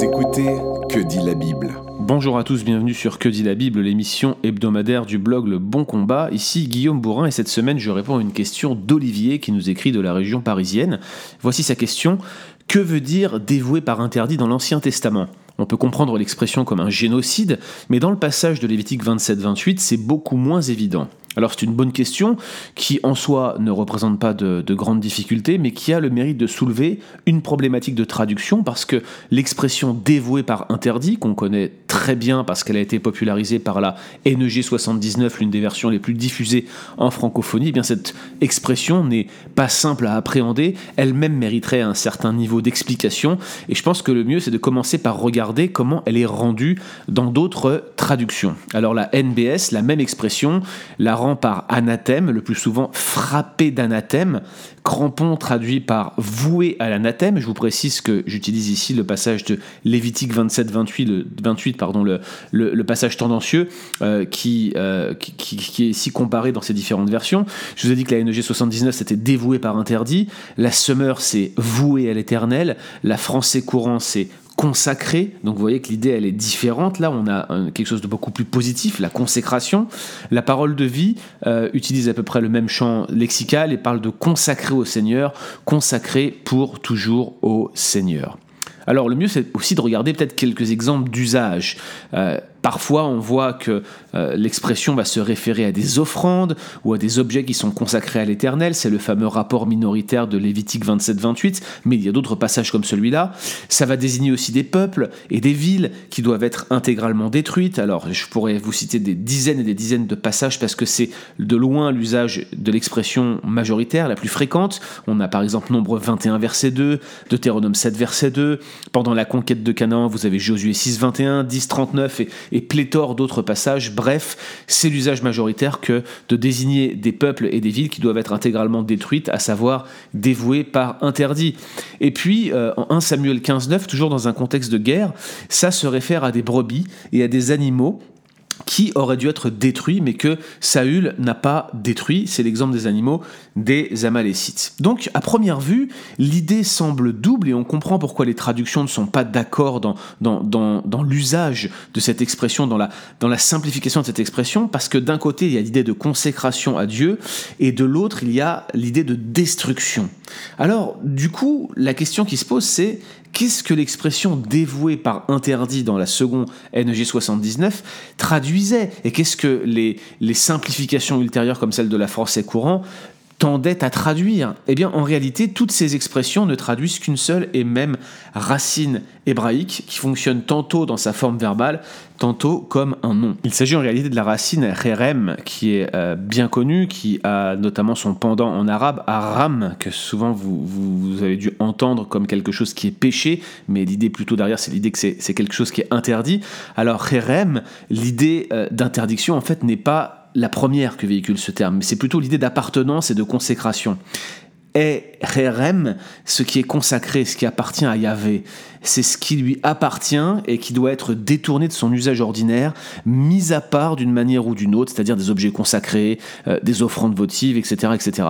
Écoutez Que dit la Bible Bonjour à tous, bienvenue sur Que dit la Bible, l'émission hebdomadaire du blog Le Bon Combat. Ici Guillaume Bourrin et cette semaine je réponds à une question d'Olivier qui nous écrit de la région parisienne. Voici sa question. Que veut dire dévoué par interdit dans l'Ancien Testament? On peut comprendre l'expression comme un génocide, mais dans le passage de Lévitique 27-28, c'est beaucoup moins évident. Alors c'est une bonne question qui en soi ne représente pas de, grandes difficultés, mais qui a le mérite de soulever une problématique de traduction parce que l'expression dévouée par interdit, qu'on connaît très bien parce qu'elle a été popularisée par la NEG 79, l'une des versions les plus diffusées en francophonie, eh bien cette expression n'est pas simple à appréhender, elle-même mériterait un certain niveau d'explication, et je pense que le mieux c'est de commencer par regarder comment elle est rendue dans d'autres traductions. Alors la NBS, la même expression, la rend par anathème, le plus souvent frappé d'anathème, crampon traduit par voué à l'anathème. Je vous précise que j'utilise ici le passage de Lévitique 27, 28, le, 28 pardon, le, passage tendancieux euh, qui, euh, qui, qui, est ici comparé dans ces différentes versions. Je vous ai dit que la NEG 79 c'était dévoué par interdit, la Summer c'est voué à l'éternel, la Français courant c'est consacré. Donc vous voyez que l'idée elle est différente. Là, on a quelque chose de beaucoup plus positif, la consécration. La parole de vie euh, utilise à peu près le même champ lexical et parle de consacrer au Seigneur, consacrer pour toujours au Seigneur. Alors le mieux c'est aussi de regarder peut-être quelques exemples d'usage. Euh, Parfois, on voit que euh, l'expression va se référer à des offrandes ou à des objets qui sont consacrés à l'Éternel. C'est le fameux rapport minoritaire de Lévitique 27-28, mais il y a d'autres passages comme celui-là. Ça va désigner aussi des peuples et des villes qui doivent être intégralement détruites. Alors, je pourrais vous citer des dizaines et des dizaines de passages parce que c'est de loin l'usage de l'expression majoritaire, la plus fréquente. On a par exemple Nombre 21, verset 2, Deutéronome 7, verset 2. Pendant la conquête de Canaan, vous avez Josué 6, 21, 10, 39 et et pléthore d'autres passages. Bref, c'est l'usage majoritaire que de désigner des peuples et des villes qui doivent être intégralement détruites, à savoir dévouées par interdit. Et puis, euh, en 1 Samuel 15.9, toujours dans un contexte de guerre, ça se réfère à des brebis et à des animaux qui aurait dû être détruit, mais que Saül n'a pas détruit. C'est l'exemple des animaux des Amalécites. Donc, à première vue, l'idée semble double et on comprend pourquoi les traductions ne sont pas d'accord dans, dans, dans, l'usage de cette expression, dans la, dans la simplification de cette expression, parce que d'un côté, il y a l'idée de consécration à Dieu et de l'autre, il y a l'idée de destruction. Alors, du coup, la question qui se pose, c'est qu'est-ce que l'expression dévouée par interdit dans la seconde NG 79 traduisait? Et qu'est-ce que les, simplifications ultérieures comme celle de la français courant tendait à traduire Eh bien, en réalité, toutes ces expressions ne traduisent qu'une seule et même racine hébraïque qui fonctionne tantôt dans sa forme verbale, tantôt comme un nom. Il s'agit en réalité de la racine rerem, qui est euh, bien connue, qui a notamment son pendant en arabe, aram, que souvent vous, avez dû entendre comme quelque chose qui est péché, mais l'idée plutôt derrière, c'est l'idée que c'est quelque chose qui est interdit. Alors, rerem, l'idée euh, d'interdiction, en fait, n'est pas la première que véhicule ce terme, c'est plutôt l'idée d'appartenance et de consécration. Et Rerem, ce qui est consacré, ce qui appartient à Yahvé, c'est ce qui lui appartient et qui doit être détourné de son usage ordinaire, mis à part d'une manière ou d'une autre, c'est-à-dire des objets consacrés, euh, des offrandes votives, etc., etc.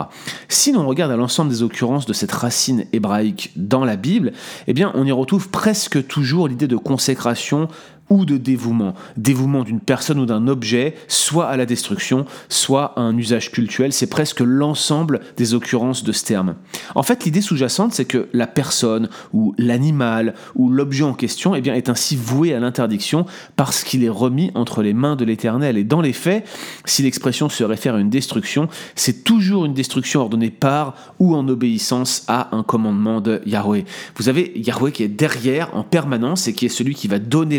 Si l'on regarde à l'ensemble des occurrences de cette racine hébraïque dans la Bible, eh bien, on y retrouve presque toujours l'idée de consécration ou de dévouement. Dévouement d'une personne ou d'un objet, soit à la destruction, soit à un usage cultuel. C'est presque l'ensemble des occurrences de ce terme. En fait, l'idée sous-jacente, c'est que la personne ou l'animal ou l'objet en question eh est ainsi voué à l'interdiction parce qu'il est remis entre les mains de l'Éternel. Et dans les faits, si l'expression se réfère à une destruction, c'est toujours une destruction ordonnée par ou en obéissance à un commandement de Yahweh. Vous avez Yahweh qui est derrière en permanence et qui est celui qui va donner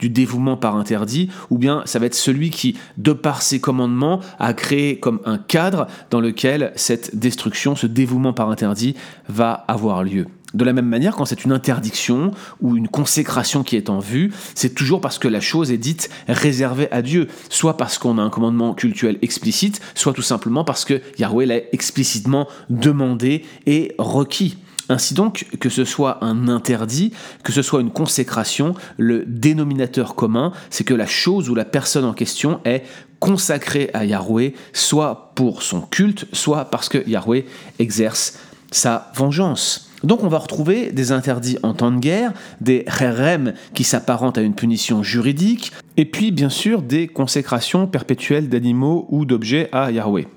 du dévouement par interdit, ou bien ça va être celui qui, de par ses commandements, a créé comme un cadre dans lequel cette destruction, ce dévouement par interdit va avoir lieu. De la même manière, quand c'est une interdiction ou une consécration qui est en vue, c'est toujours parce que la chose est dite réservée à Dieu, soit parce qu'on a un commandement cultuel explicite, soit tout simplement parce que Yahweh l'a explicitement demandé et requis. Ainsi donc, que ce soit un interdit, que ce soit une consécration, le dénominateur commun, c'est que la chose ou la personne en question est consacrée à Yahweh, soit pour son culte, soit parce que Yahweh exerce sa vengeance. Donc on va retrouver des interdits en temps de guerre, des rerem qui s'apparentent à une punition juridique, et puis bien sûr des consécrations perpétuelles d'animaux ou d'objets à Yahweh.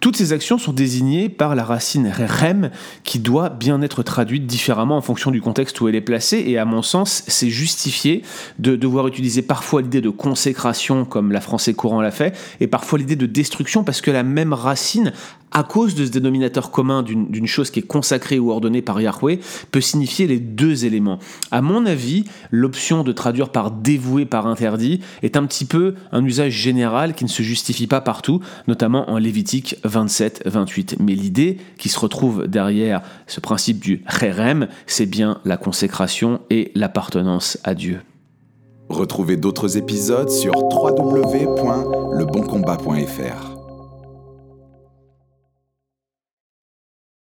Toutes ces actions sont désignées par la racine rem qui doit bien être traduite différemment en fonction du contexte où elle est placée. Et à mon sens c'est justifié de devoir utiliser parfois l'idée de consécration comme la français courant l'a fait et parfois l'idée de destruction parce que la même racine à cause de ce dénominateur commun d'une chose qui est consacrée ou ordonnée par Yahweh, peut signifier les deux éléments. À mon avis, l'option de traduire par dévoué par interdit est un petit peu un usage général qui ne se justifie pas partout, notamment en Lévitique 27-28. Mais l'idée qui se retrouve derrière ce principe du cherem, c'est bien la consécration et l'appartenance à Dieu. Retrouvez d'autres épisodes sur www.leboncombat.fr.